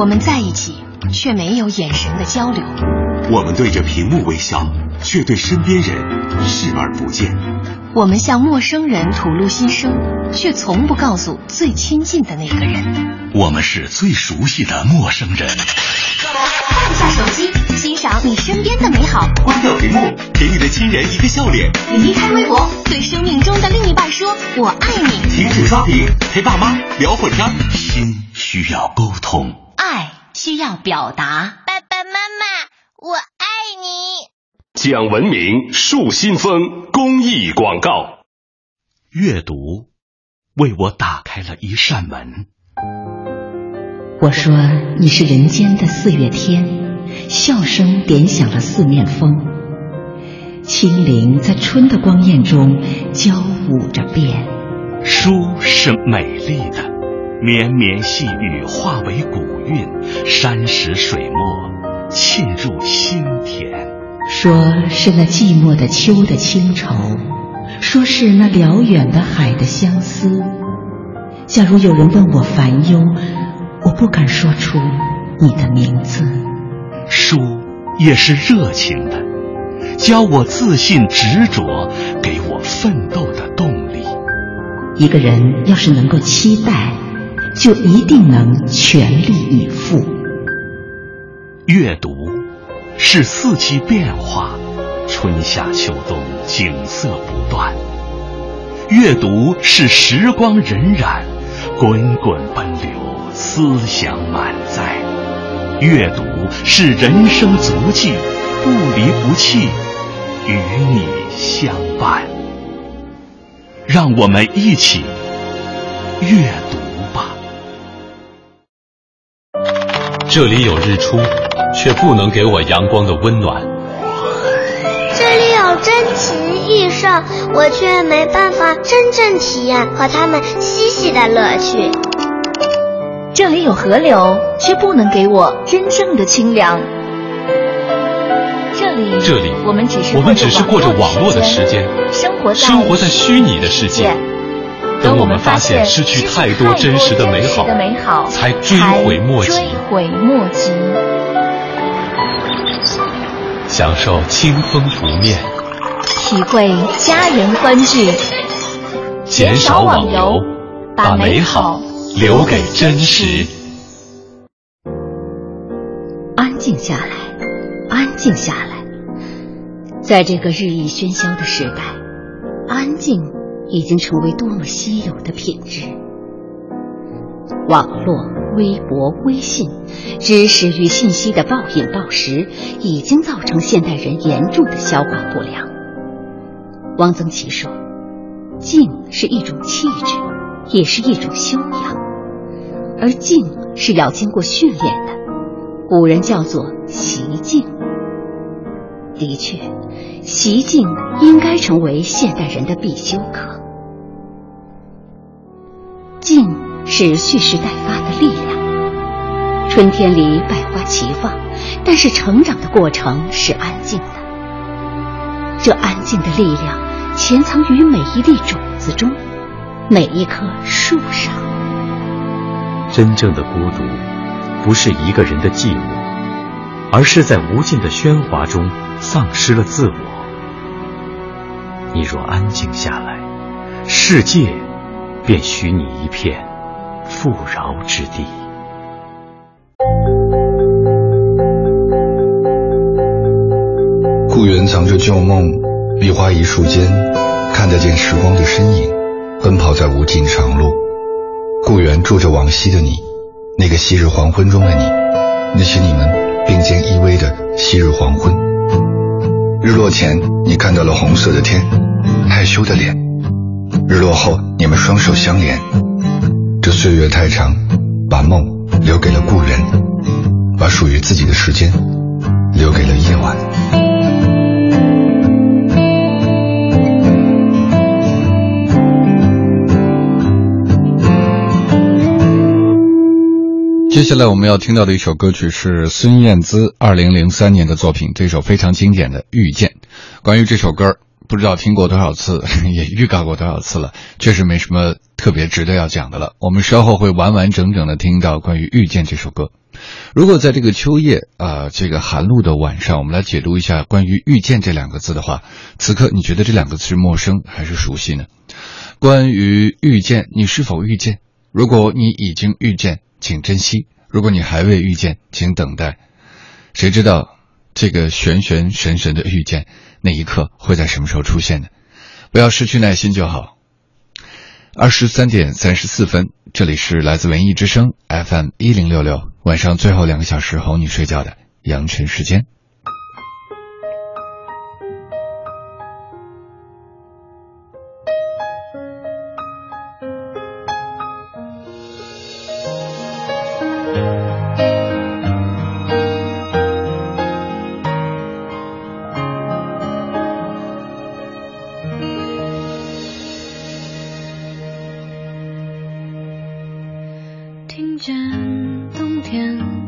我们在一起，却没有眼神的交流。我们对着屏幕微笑，却对身边人视而不见。我们向陌生人吐露心声，却从不告诉最亲近的那个人。我们是最熟悉的陌生人。放下手机，欣赏你身边的美好。关掉屏幕，给你的亲人一个笑脸。离开微博，对生命中的另一半说“我爱你”。停止刷屏，陪爸妈聊会儿天。心需要沟通，爱需要表达。爸爸妈妈，我爱你。讲文明树新风公益广告。阅读为我打开了一扇门。我说你是人间的四月天，笑声点响了四面风，清灵在春的光艳中交舞着变。书是美丽的，绵绵细雨化为古韵，山石水墨沁入心田。说是那寂寞的秋的清愁，说是那辽远的海的相思。假如有人问我烦忧，我不敢说出你的名字。书也是热情的，教我自信执着，给我奋斗的动力。一个人要是能够期待，就一定能全力以赴。阅读是四季变化，春夏秋冬景色不断；阅读是时光荏苒，滚滚奔流，思想满载；阅读是人生足迹，不离不弃，与你相伴。让我们一起阅读这里有日出，却不能给我阳光的温暖。这里有珍禽异兽，我却没办法真正体验和它们嬉戏的乐趣。这里有河流，却不能给我真正的清凉。这里，这里，我们只是我们只是过着网络的时间，生活在生活在虚拟的世界。等我们发现失去太多真实的美好，才追悔莫及。追悔莫及。享受清风拂面，体会家人欢聚，减少网游，把美好留给真实。安静下来，安静下来。在这个日益喧嚣的时代，安静已经成为多么稀有的品质。网络、微博、微信，知识与信息的暴饮暴食，已经造成现代人严重的消化不良。汪曾祺说：“静是一种气质，也是一种修养，而静是要经过训练的。古人叫做习静。的确，习静应该成为现代人的必修课。静。”是蓄势待发的力量。春天里百花齐放，但是成长的过程是安静的。这安静的力量潜藏于每一粒种子中，每一棵树上。真正的孤独，不是一个人的寂寞，而是在无尽的喧哗中丧失了自我。你若安静下来，世界便许你一片。富饶之地。故园藏着旧梦，梨花一树间，看得见时光的身影，奔跑在无尽长路。故园住着往昔的你，那个昔日黄昏中的你，那些你们并肩依偎的昔日黄昏。日落前，你看到了红色的天，害羞的脸；日落后，你们双手相连。这岁月太长，把梦留给了故人，把属于自己的时间留给了夜晚。接下来我们要听到的一首歌曲是孙燕姿二零零三年的作品，这首非常经典的《遇见》。关于这首歌。不知道听过多少次，也预告过多少次了，确实没什么特别值得要讲的了。我们稍后会完完整整的听到关于《遇见》这首歌。如果在这个秋夜啊，这个寒露的晚上，我们来解读一下关于“遇见”这两个字的话，此刻你觉得这两个字是陌生还是熟悉呢？关于遇见，你是否遇见？如果你已经遇见，请珍惜；如果你还未遇见，请等待。谁知道这个玄玄神神的遇见？那一刻会在什么时候出现呢？不要失去耐心就好。二十三点三十四分，这里是来自文艺之声 FM 一零六六，晚上最后两个小时哄你睡觉的阳晨时间。听见冬天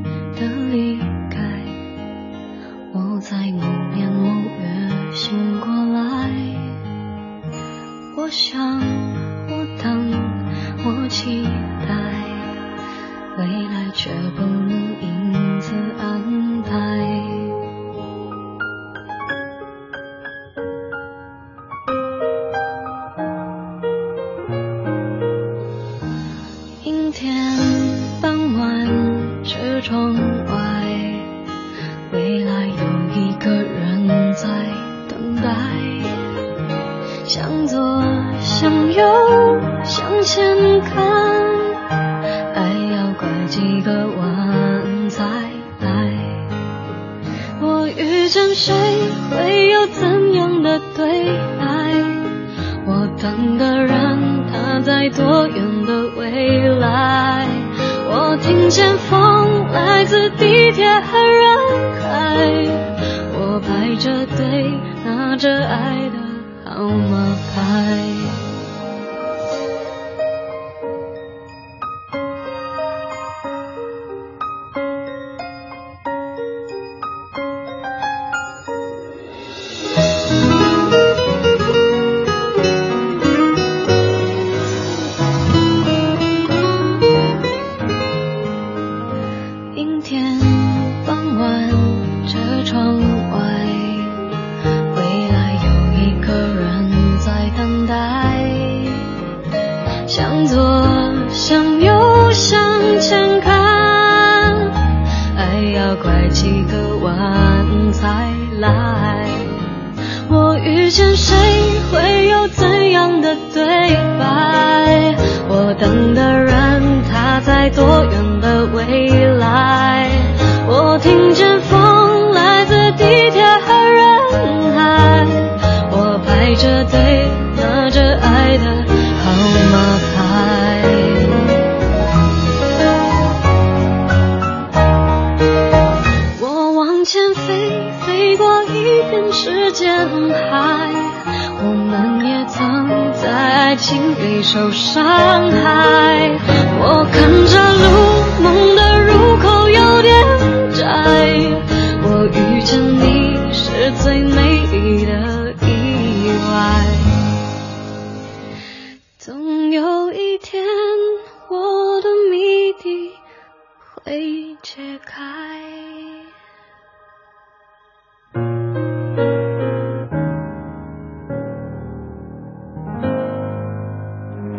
被解开。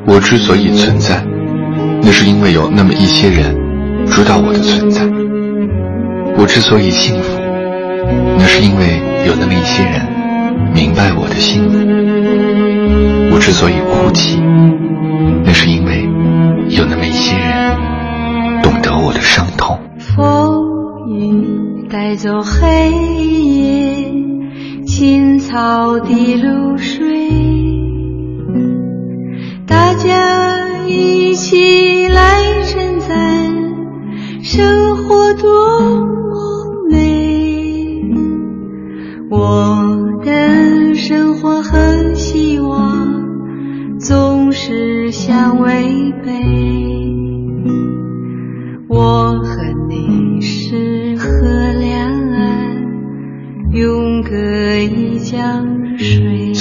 我之所以存在，那是因为有那么一些人知道我的存在；我之所以幸福，那是因为有那么一些人明白我的幸福；我之所以哭泣，那是因带走黑夜，青草的露水，大家一起来称赞生活多么美。我的生活和希望总是相违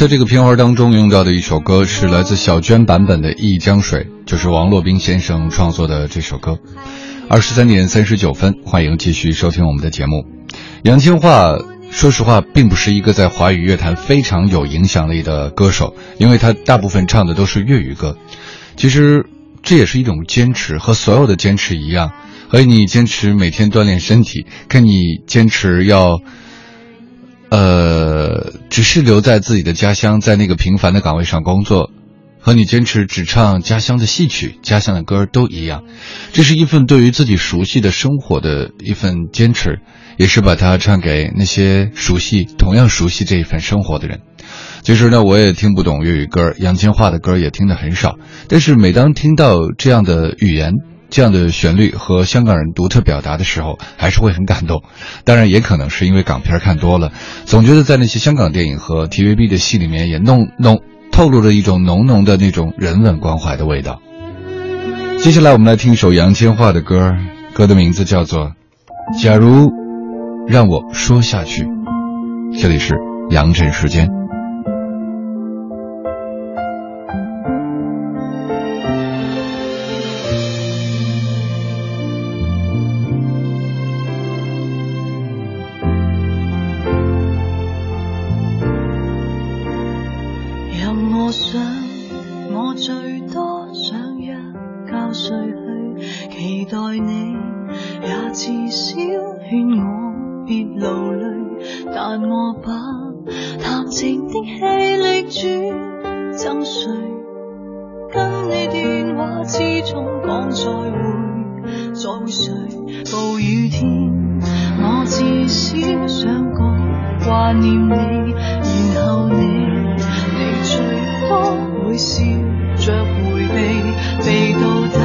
在这个片花当中用到的一首歌是来自小娟版本的《一江水》，就是王洛宾先生创作的这首歌。二十三点三十九分，欢迎继续收听我们的节目。杨千嬅，说实话，并不是一个在华语乐坛非常有影响力的歌手，因为她大部分唱的都是粤语歌。其实这也是一种坚持，和所有的坚持一样，和你坚持每天锻炼身体，跟你坚持要。呃，只是留在自己的家乡，在那个平凡的岗位上工作，和你坚持只唱家乡的戏曲、家乡的歌都一样。这是一份对于自己熟悉的生活的一份坚持，也是把它唱给那些熟悉、同样熟悉这一份生活的人。其实呢，我也听不懂粤语歌，杨千嬅的歌也听得很少。但是每当听到这样的语言，这样的旋律和香港人独特表达的时候，还是会很感动。当然，也可能是因为港片看多了，总觉得在那些香港电影和 TVB 的戏里面，也弄弄透露着一种浓浓的那种人文关怀的味道。接下来，我们来听一首杨千嬅的歌，歌的名字叫做《假如让我说下去》。这里是杨震时间。期待你也至少劝我别流泪，但我把谈情的气力转赠谁？跟你电话始终讲再会，再会谁？暴雨天，我至少想讲挂念你，然后你，你最多会笑着回避，避到底，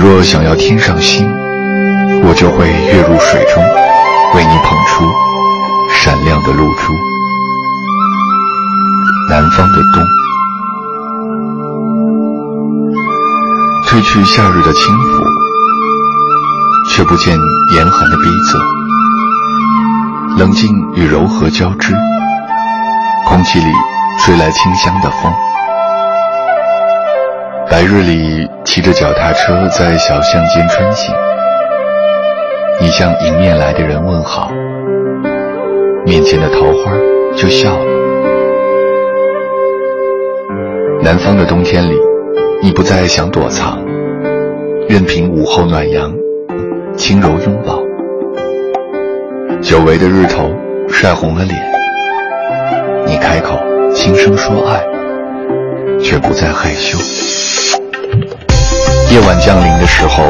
你若想要天上星，我就会跃入水中，为你捧出闪亮的露珠。南方的冬，褪去夏日的轻浮，却不见严寒的逼仄。冷静与柔和交织，空气里吹来清香的风。白日里骑着脚踏车在小巷间穿行，你向迎面来的人问好，面前的桃花就笑了。南方的冬天里，你不再想躲藏，任凭午后暖阳，轻柔拥抱。久违的日头晒红了脸，你开口轻声说爱，却不再害羞。夜晚降临的时候，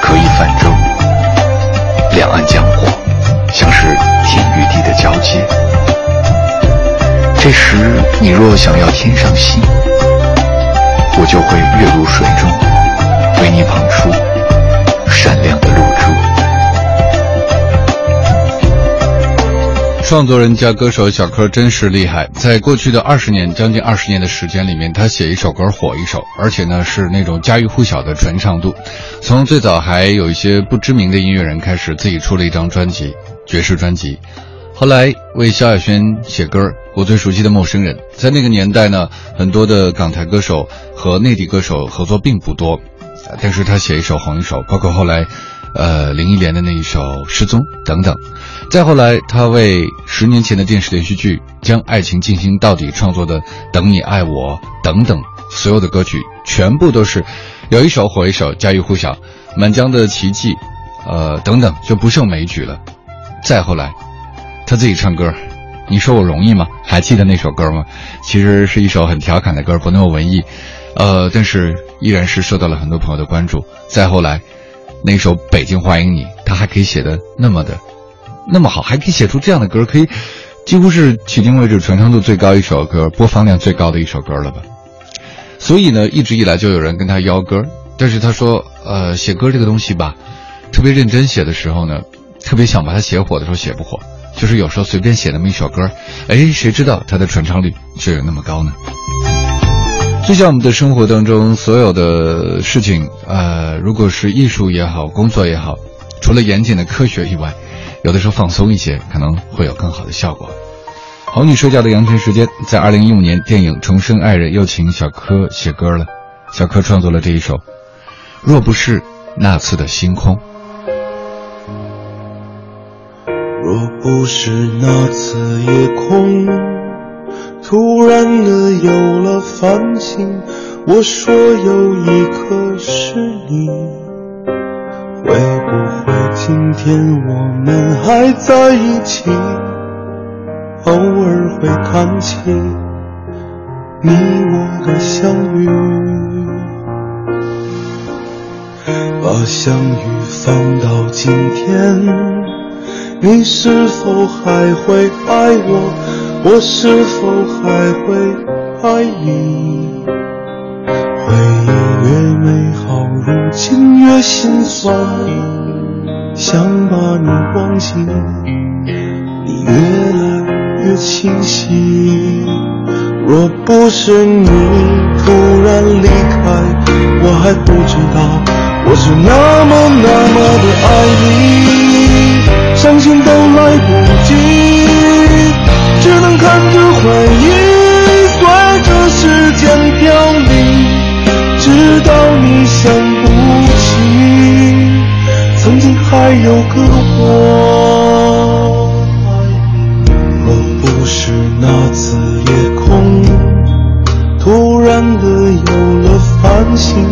可以泛舟，两岸江火，像是天与地的交接。这时，你若想要天上星，我就会跃入水中，为你捧出创作人加歌手小柯真是厉害，在过去的二十年，将近二十年的时间里面，他写一首歌火一首，而且呢是那种家喻户晓的传唱度。从最早还有一些不知名的音乐人开始，自己出了一张专辑，爵士专辑。后来为萧亚轩写歌，我最熟悉的陌生人。在那个年代呢，很多的港台歌手和内地歌手合作并不多，但是他写一首红一首，包括后来。呃，林忆莲的那一首《失踪》等等，再后来，他为十年前的电视连续剧《将爱情进行到底》创作的《等你爱我》等等，所有的歌曲全部都是有一首火一首，家喻户晓，《满江的奇迹》呃等等就不胜枚举了。再后来，他自己唱歌，你说我容易吗？还记得那首歌吗？其实是一首很调侃的歌，不那么文艺，呃，但是依然是受到了很多朋友的关注。再后来，那首《北京欢迎你》，他还可以写的那么的那么好，还可以写出这样的歌，可以几乎是迄今为止传唱度最高一首歌，播放量最高的一首歌了吧。所以呢，一直以来就有人跟他邀歌，但是他说，呃，写歌这个东西吧，特别认真写的时候呢，特别想把它写火的时候写不火。就是有时候随便写那么一首歌，哎，谁知道它的传唱率就有那么高呢？就像我们的生活当中所有的事情，呃，如果是艺术也好，工作也好，除了严谨的科学以外，有的时候放松一些，可能会有更好的效果。好女睡觉的阳春时间，在二零一五年电影《重生爱人》又请小柯写歌了，小柯创作了这一首《若不是那次的星空》。若不是那次夜空突然的有了繁星，我说有一颗是你，会不会今天我们还在一起？偶尔会谈起你我的相遇，把相遇放到今天。你是否还会爱我？我是否还会爱你？回忆越美好，如今越心酸。想把你忘记，你越来越清晰。若不是你突然离开，我还不知道我是那么那么的爱你。伤心都来不及，只能看着回忆随着时间凋零，直到你想不起曾经还有个我。若不是那次夜空突然的有了繁星，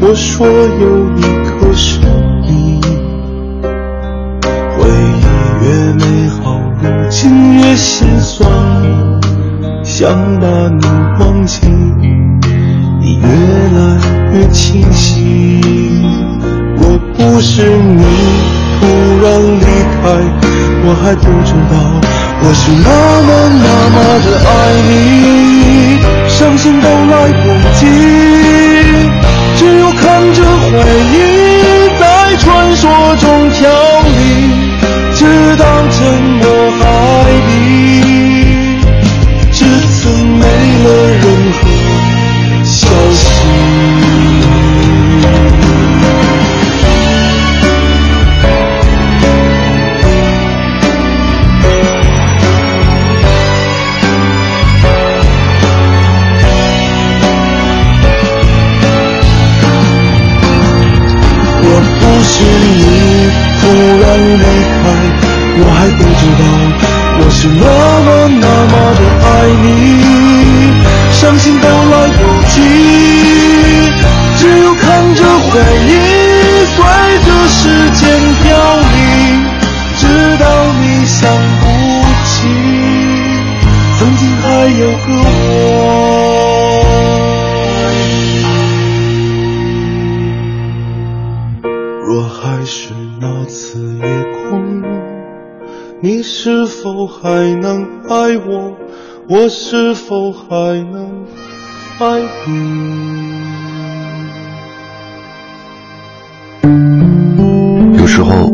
我说有一颗是你。回忆越美好，如。今越心酸，想把你忘记，你越来越清晰。若不是你突然离开，我还不知道我是那么那么的爱你，伤心都来不及，只有看着回忆在传说中飘零。直到沉默海没是否还能爱你？有时候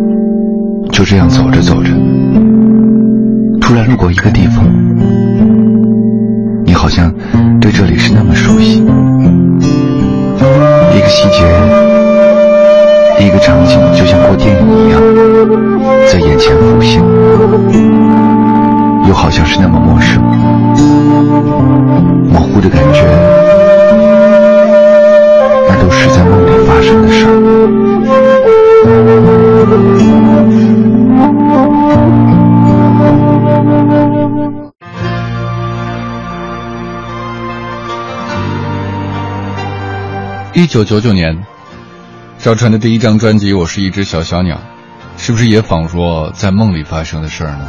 就这样走着走着，突然路过一个地方，你好像对这里是那么熟悉，一个细节，一个场景，就像过电影一样。在眼前浮现，又好像是那么陌生，的感觉，那都是在梦里发生的事儿。一九九九年，赵传的第一张专辑《我是一只小小鸟》。是不是也仿若在梦里发生的事儿呢？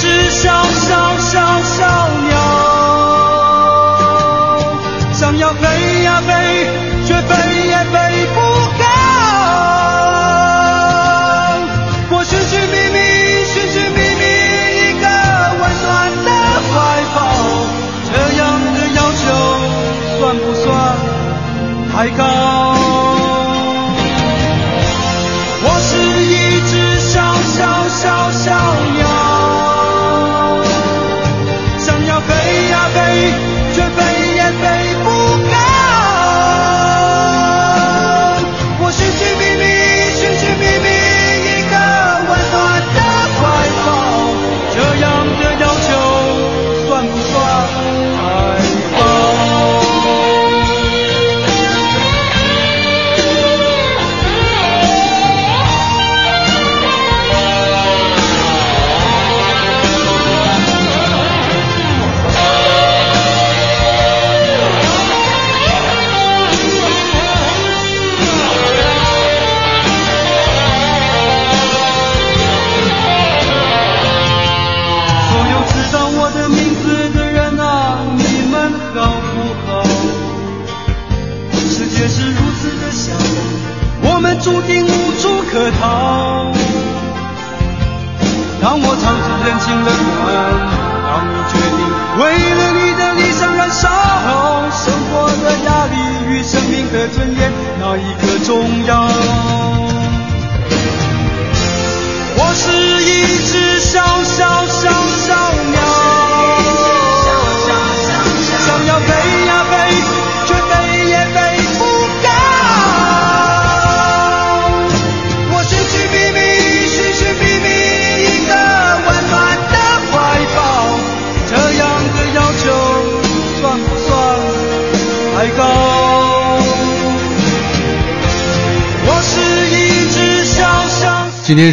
是小小小小鸟，想要飞呀飞，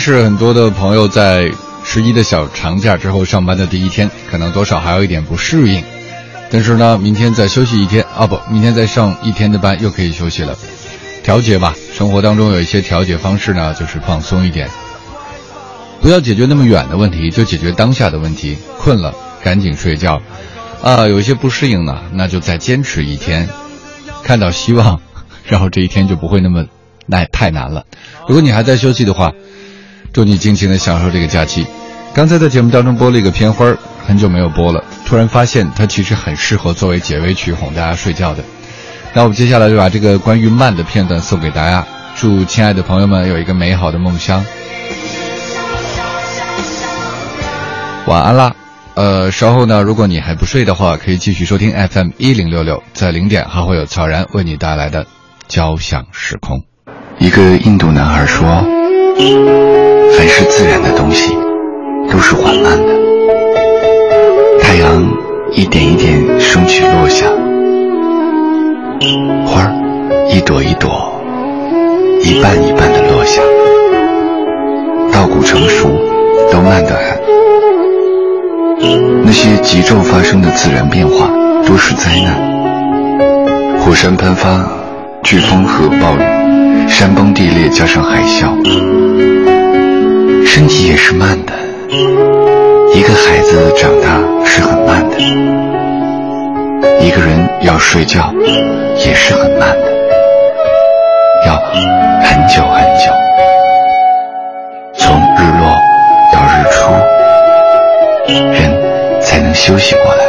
是很多的朋友在十一的小长假之后上班的第一天，可能多少还有一点不适应。但是呢，明天再休息一天啊，不，明天再上一天的班又可以休息了，调节吧。生活当中有一些调节方式呢，就是放松一点，不要解决那么远的问题，就解决当下的问题。困了赶紧睡觉，啊，有一些不适应呢，那就再坚持一天，看到希望，然后这一天就不会那么难太难了。如果你还在休息的话。祝你尽情的享受这个假期。刚才在节目当中播了一个片花很久没有播了，突然发现它其实很适合作为结尾曲哄大家睡觉的。那我们接下来就把这个关于慢的片段送给大家，祝亲爱的朋友们有一个美好的梦乡。晚安啦！呃，稍后呢，如果你还不睡的话，可以继续收听 FM 一零六六，在零点还会有曹然为你带来的交响时空。一个印度男孩说。凡是自然的东西，都是缓慢的。太阳一点一点升起落下，花儿一朵一朵、一瓣一瓣的落下，稻谷成熟都慢得很。那些急骤发生的自然变化都是灾难，火山喷发、飓风和暴雨、山崩地裂加上海啸。身体也是慢的，一个孩子长大是很慢的，一个人要睡觉也是很慢的，要很久很久，从日落到日出，人才能休息过来。